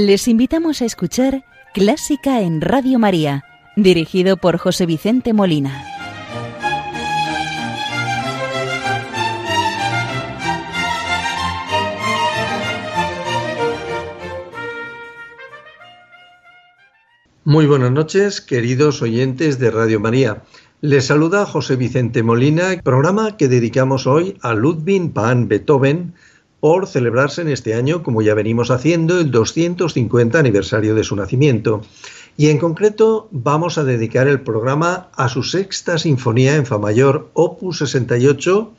Les invitamos a escuchar Clásica en Radio María, dirigido por José Vicente Molina. Muy buenas noches, queridos oyentes de Radio María. Les saluda José Vicente Molina, programa que dedicamos hoy a Ludwig van Beethoven por celebrarse en este año, como ya venimos haciendo, el 250 aniversario de su nacimiento. Y en concreto vamos a dedicar el programa a su sexta sinfonía en Fa mayor, opus 68,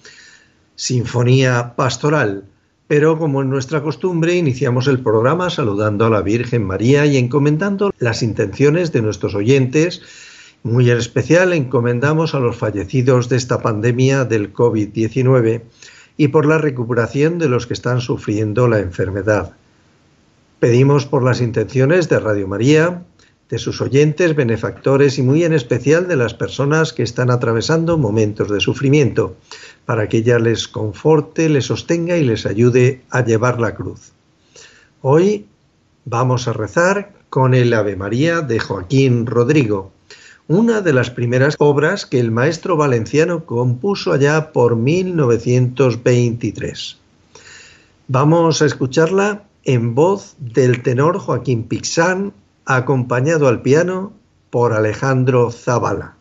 Sinfonía Pastoral. Pero como en nuestra costumbre, iniciamos el programa saludando a la Virgen María y encomendando las intenciones de nuestros oyentes. Muy en especial encomendamos a los fallecidos de esta pandemia del COVID-19 y por la recuperación de los que están sufriendo la enfermedad. Pedimos por las intenciones de Radio María, de sus oyentes, benefactores y muy en especial de las personas que están atravesando momentos de sufrimiento para que ella les conforte, les sostenga y les ayude a llevar la cruz. Hoy vamos a rezar con el Ave María de Joaquín Rodrigo, una de las primeras obras que el maestro valenciano compuso allá por 1923. Vamos a escucharla en voz del tenor Joaquín Pixán, acompañado al piano por Alejandro Zavala.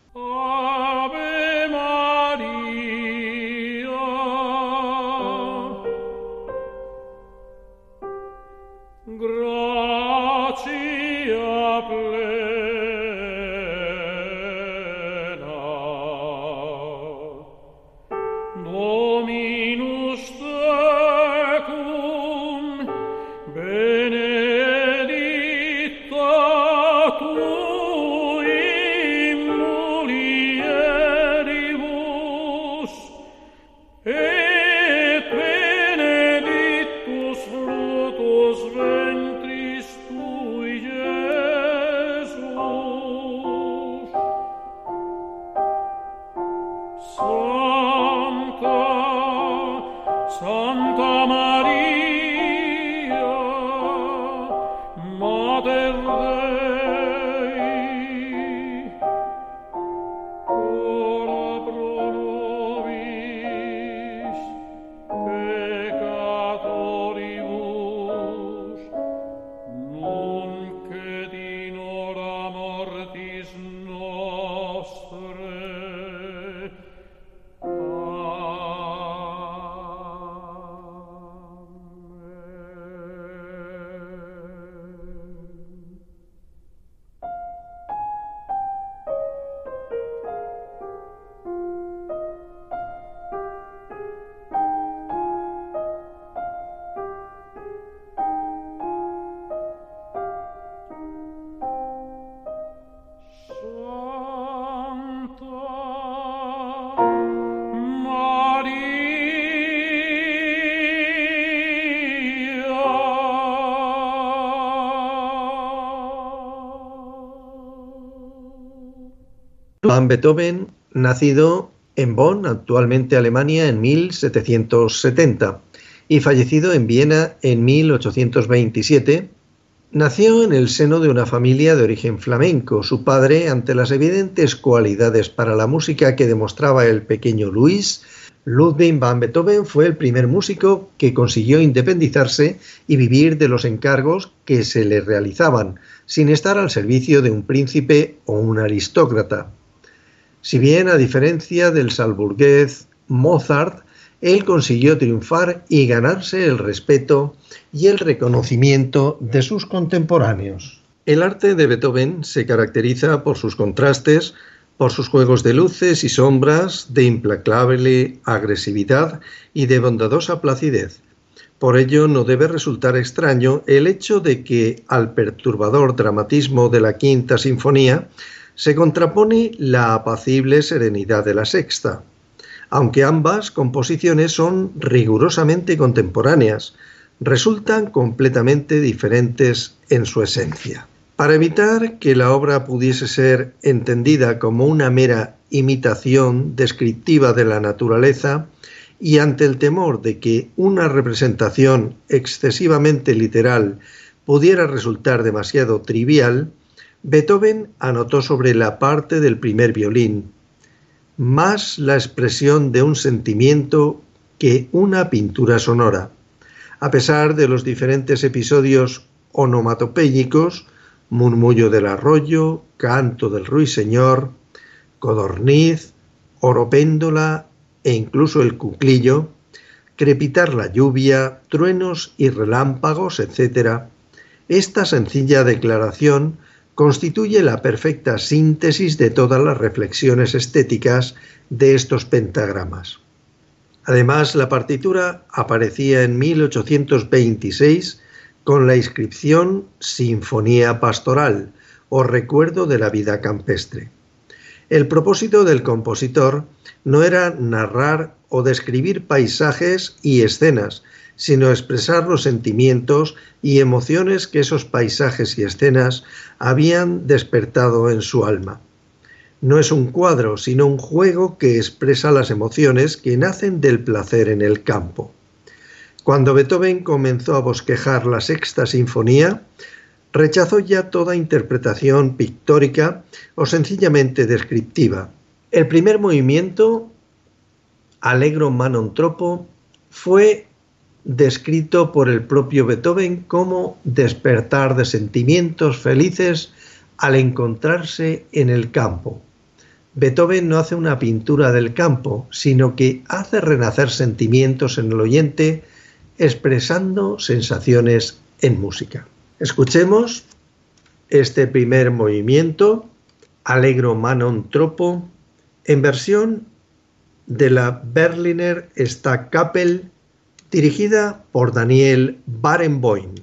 Van Beethoven, nacido en Bonn, actualmente Alemania, en 1770 y fallecido en Viena en 1827, nació en el seno de una familia de origen flamenco. Su padre, ante las evidentes cualidades para la música que demostraba el pequeño Luis, Ludwig van Beethoven fue el primer músico que consiguió independizarse y vivir de los encargos que se le realizaban, sin estar al servicio de un príncipe o un aristócrata. Si bien, a diferencia del salburgués Mozart, él consiguió triunfar y ganarse el respeto y el reconocimiento de sus contemporáneos. El arte de Beethoven se caracteriza por sus contrastes, por sus juegos de luces y sombras, de implacable agresividad y de bondadosa placidez. Por ello no debe resultar extraño el hecho de que al perturbador dramatismo de la Quinta Sinfonía se contrapone la apacible serenidad de la sexta, aunque ambas composiciones son rigurosamente contemporáneas, resultan completamente diferentes en su esencia. Para evitar que la obra pudiese ser entendida como una mera imitación descriptiva de la naturaleza, y ante el temor de que una representación excesivamente literal pudiera resultar demasiado trivial, Beethoven anotó sobre la parte del primer violín, más la expresión de un sentimiento que una pintura sonora. A pesar de los diferentes episodios onomatopéyicos, murmullo del arroyo, canto del ruiseñor, codorniz, oropéndola e incluso el cuclillo, crepitar la lluvia, truenos y relámpagos, etc., esta sencilla declaración constituye la perfecta síntesis de todas las reflexiones estéticas de estos pentagramas. Además, la partitura aparecía en 1826 con la inscripción Sinfonía Pastoral o Recuerdo de la Vida Campestre. El propósito del compositor no era narrar o describir paisajes y escenas, sino expresar los sentimientos y emociones que esos paisajes y escenas habían despertado en su alma. No es un cuadro, sino un juego que expresa las emociones que nacen del placer en el campo. Cuando Beethoven comenzó a bosquejar la sexta sinfonía, rechazó ya toda interpretación pictórica o sencillamente descriptiva. El primer movimiento, Allegro Manon Tropo, fue descrito por el propio Beethoven como despertar de sentimientos felices al encontrarse en el campo. Beethoven no hace una pintura del campo, sino que hace renacer sentimientos en el oyente expresando sensaciones en música. Escuchemos este primer movimiento, Allegro Manon Tropo, en versión de la Berliner Stadtkapelle dirigida por Daniel Barenboim.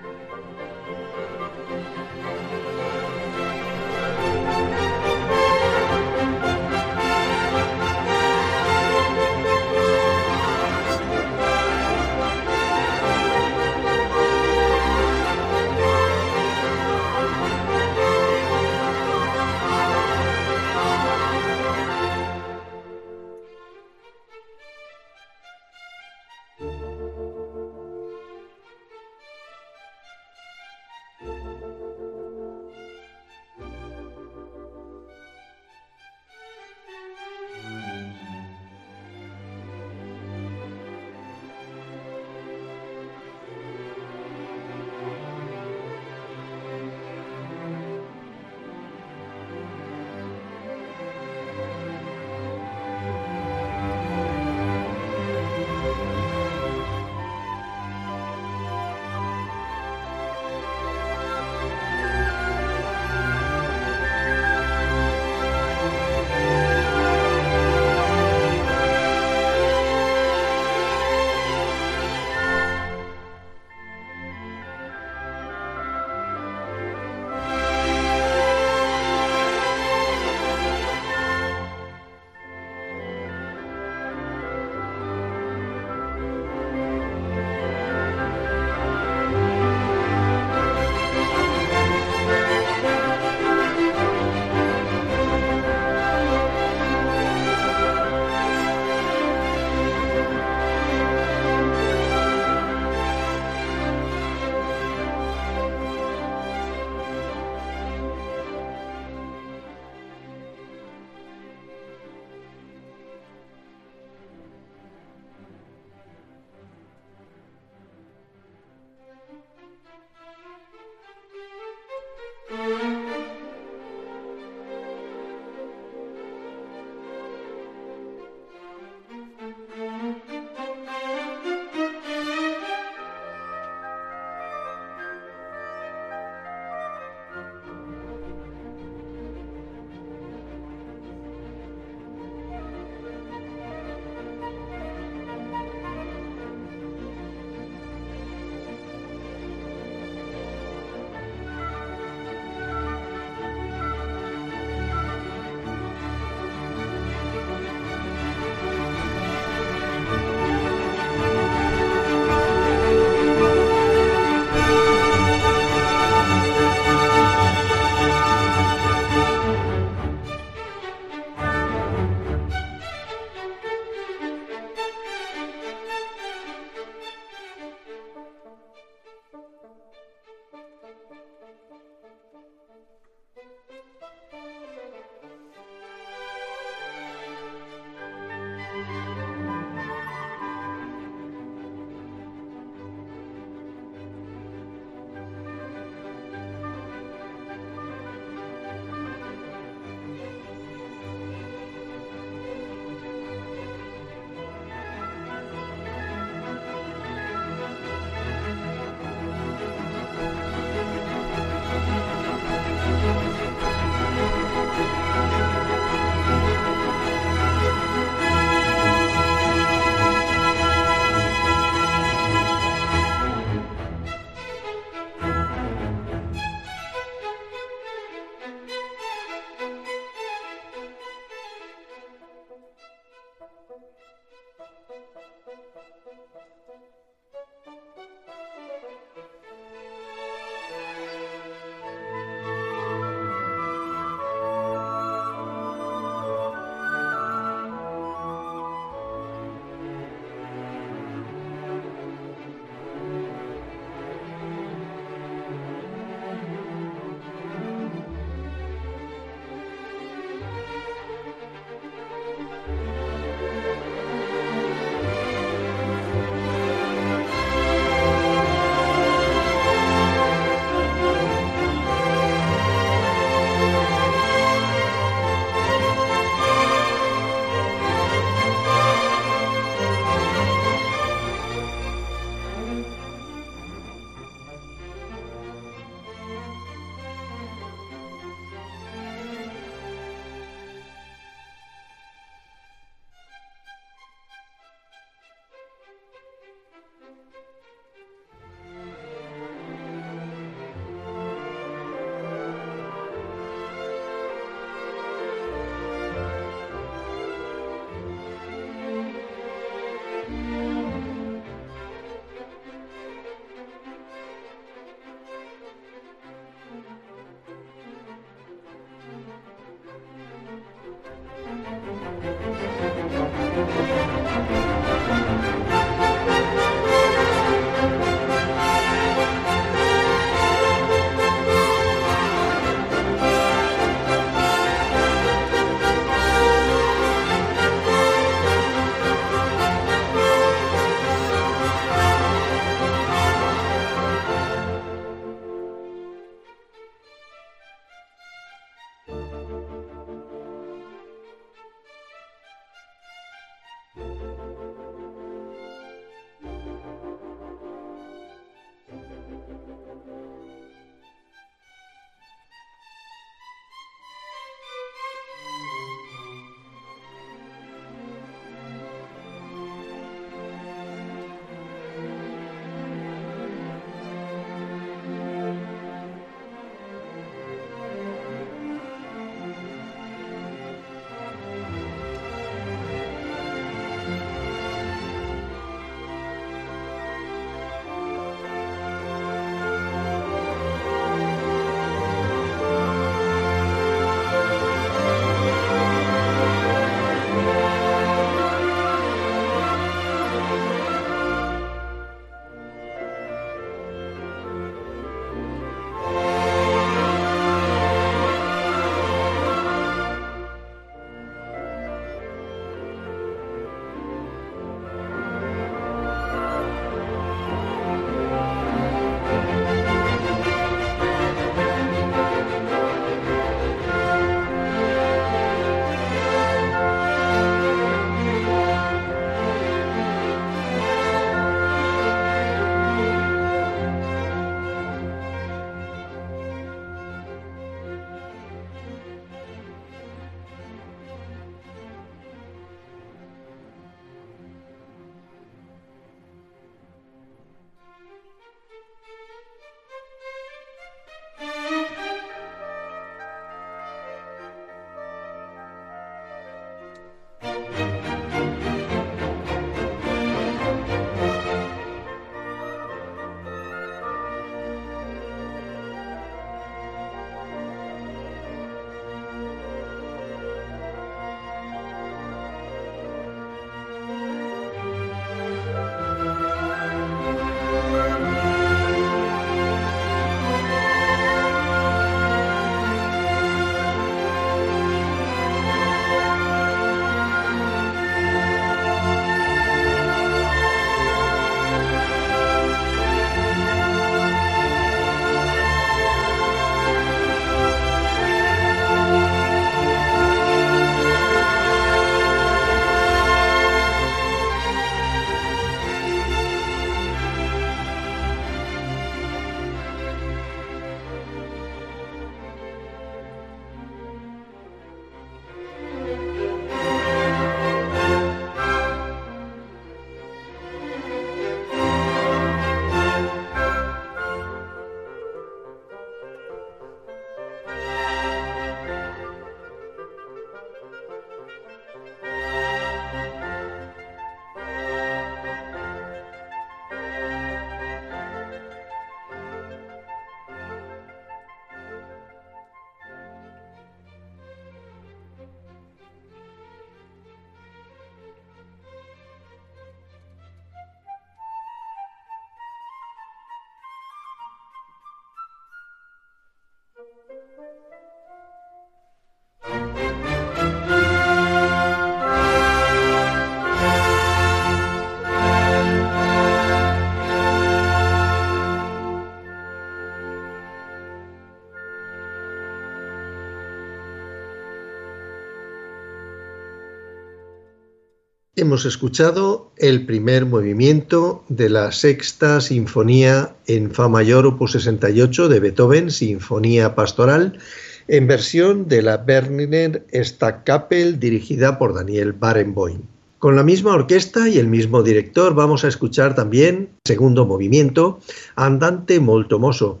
Hemos escuchado el primer movimiento de la sexta sinfonía en Fa mayor opus 68 de Beethoven, Sinfonía Pastoral, en versión de la Berliner Stadtkapelle dirigida por Daniel Barenboim. Con la misma orquesta y el mismo director vamos a escuchar también, segundo movimiento, Andante molto moso,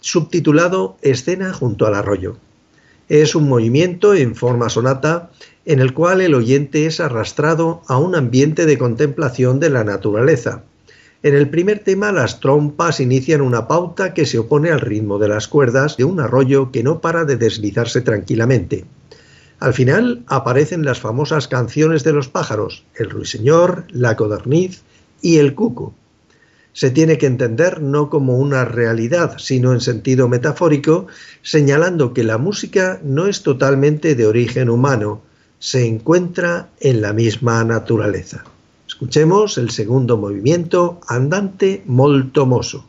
subtitulado Escena junto al arroyo. Es un movimiento en forma sonata en el cual el oyente es arrastrado a un ambiente de contemplación de la naturaleza. En el primer tema las trompas inician una pauta que se opone al ritmo de las cuerdas de un arroyo que no para de deslizarse tranquilamente. Al final aparecen las famosas canciones de los pájaros, el ruiseñor, la codorniz y el cuco. Se tiene que entender no como una realidad, sino en sentido metafórico, señalando que la música no es totalmente de origen humano, se encuentra en la misma naturaleza. Escuchemos el segundo movimiento, Andante molto moso.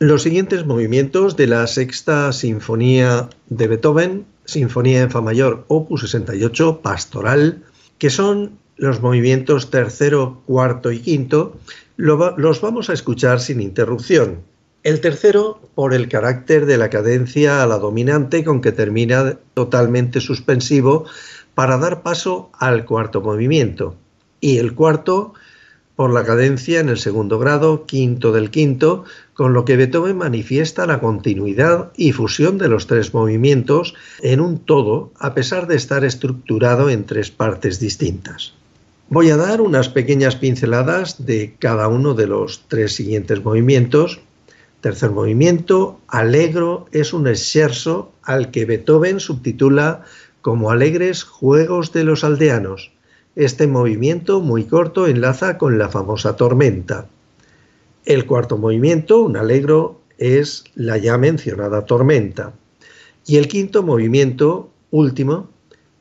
Los siguientes movimientos de la sexta sinfonía de Beethoven, Sinfonía en Fa mayor, opus 68, pastoral, que son los movimientos tercero, cuarto y quinto, los vamos a escuchar sin interrupción. El tercero, por el carácter de la cadencia a la dominante con que termina totalmente suspensivo para dar paso al cuarto movimiento. Y el cuarto, por la cadencia en el segundo grado, quinto del quinto, con lo que Beethoven manifiesta la continuidad y fusión de los tres movimientos en un todo, a pesar de estar estructurado en tres partes distintas. Voy a dar unas pequeñas pinceladas de cada uno de los tres siguientes movimientos. Tercer movimiento, Alegro es un exerso al que Beethoven subtitula como Alegres Juegos de los Aldeanos. Este movimiento muy corto enlaza con la famosa tormenta. El cuarto movimiento, un alegro, es la ya mencionada tormenta. Y el quinto movimiento, último,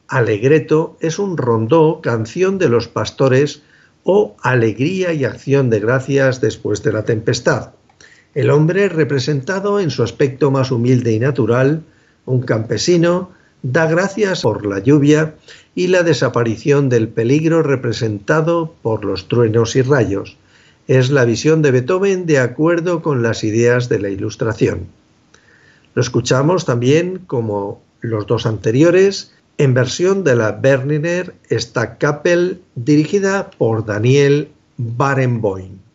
alegreto, es un rondó, canción de los pastores o alegría y acción de gracias después de la tempestad. El hombre representado en su aspecto más humilde y natural, un campesino, da gracias por la lluvia y la desaparición del peligro representado por los truenos y rayos. Es la visión de Beethoven de acuerdo con las ideas de la Ilustración. Lo escuchamos también como los dos anteriores en versión de la Berliner Stadtkapelle dirigida por Daniel Barenboim.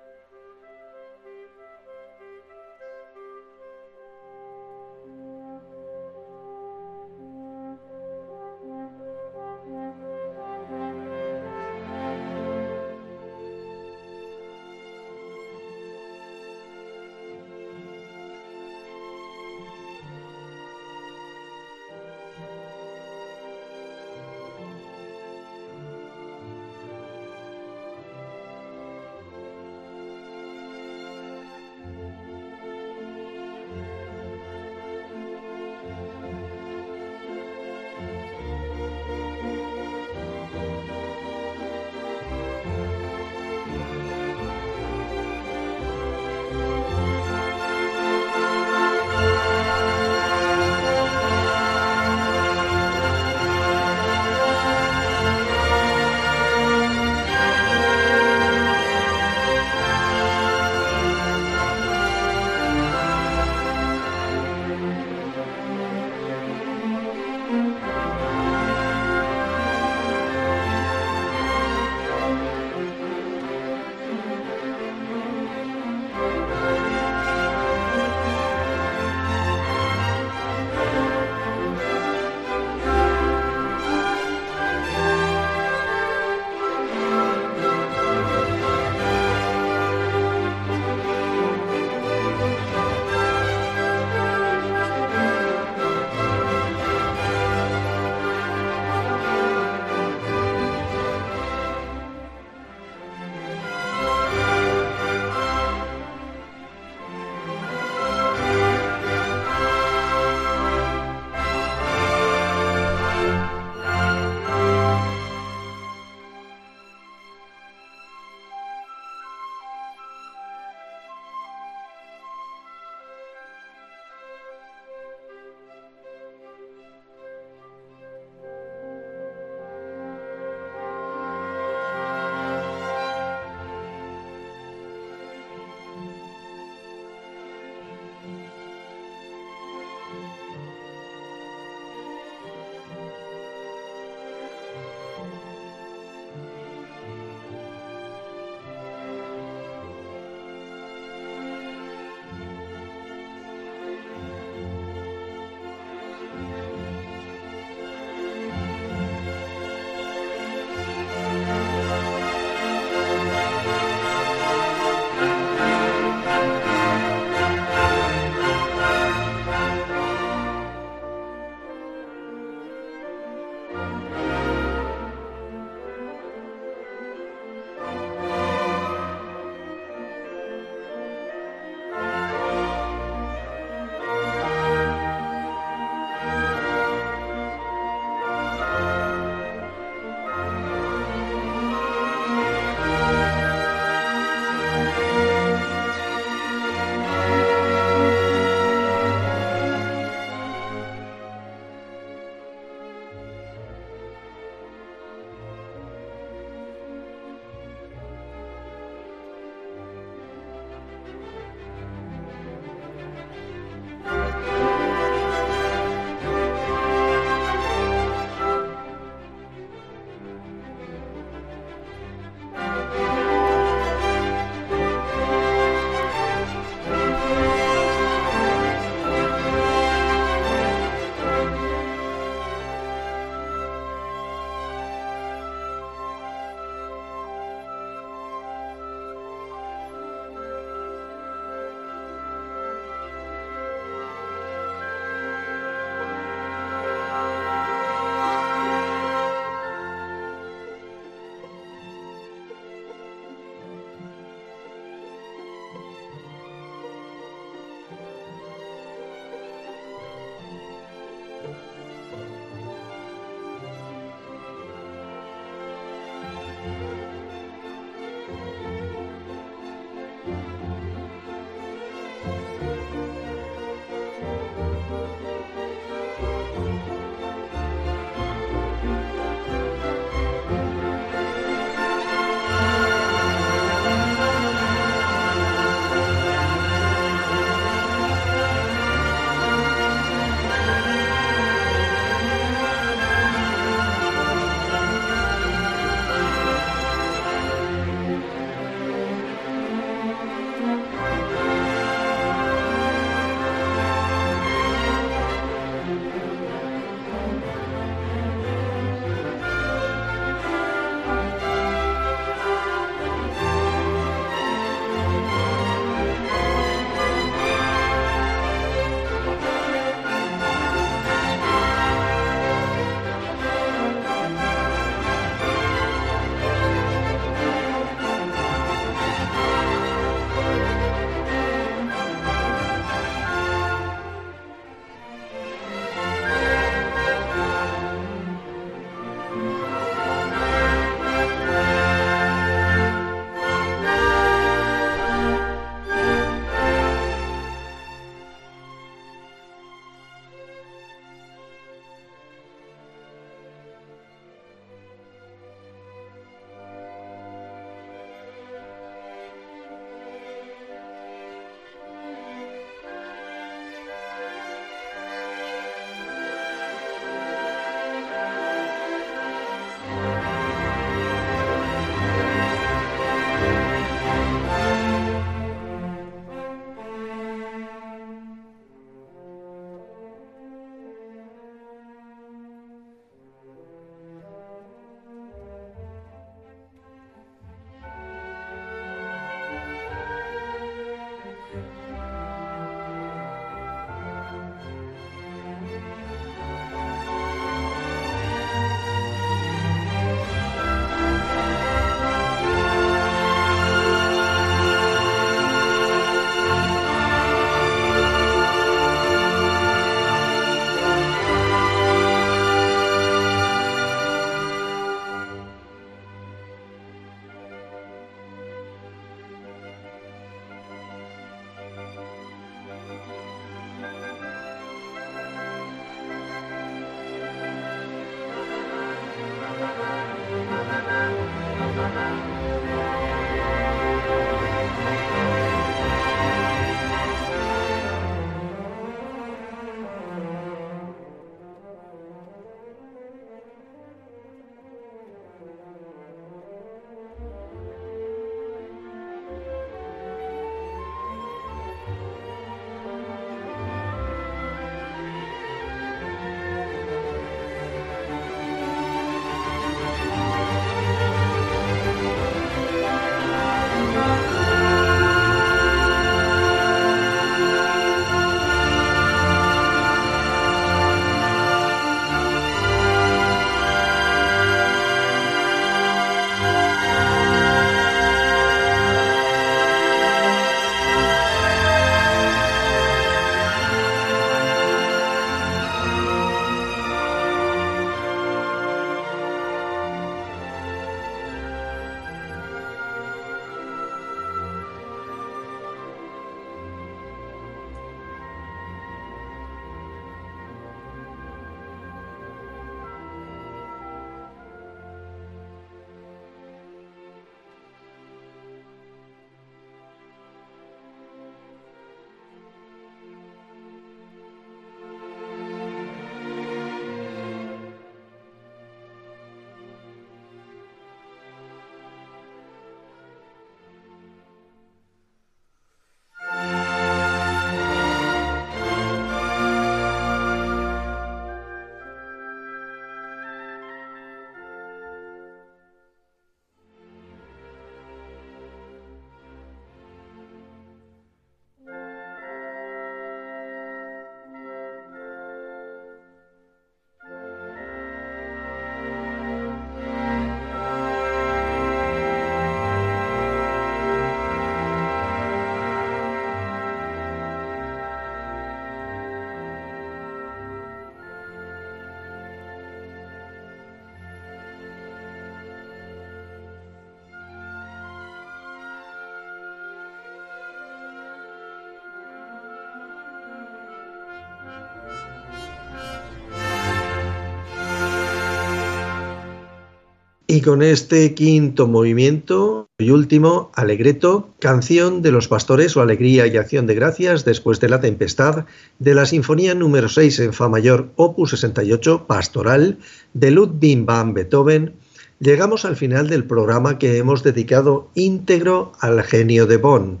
Y con este quinto movimiento y último, Alegreto, canción de los pastores o Alegría y Acción de Gracias después de la tempestad, de la Sinfonía número 6 en Fa mayor, opus 68, Pastoral, de Ludwig van Beethoven, llegamos al final del programa que hemos dedicado íntegro al genio de Bonn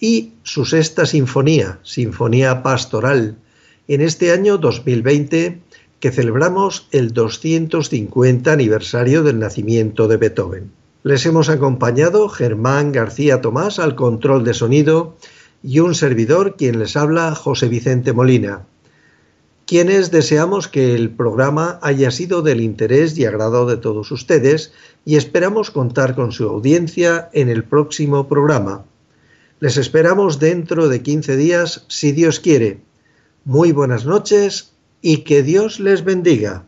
y su sexta sinfonía, Sinfonía Pastoral, en este año 2020 que celebramos el 250 aniversario del nacimiento de Beethoven. Les hemos acompañado Germán García Tomás al control de sonido y un servidor quien les habla José Vicente Molina, quienes deseamos que el programa haya sido del interés y agrado de todos ustedes y esperamos contar con su audiencia en el próximo programa. Les esperamos dentro de 15 días, si Dios quiere. Muy buenas noches y que Dios les bendiga.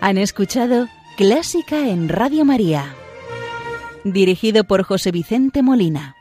Han escuchado Clásica en Radio María, dirigido por José Vicente Molina.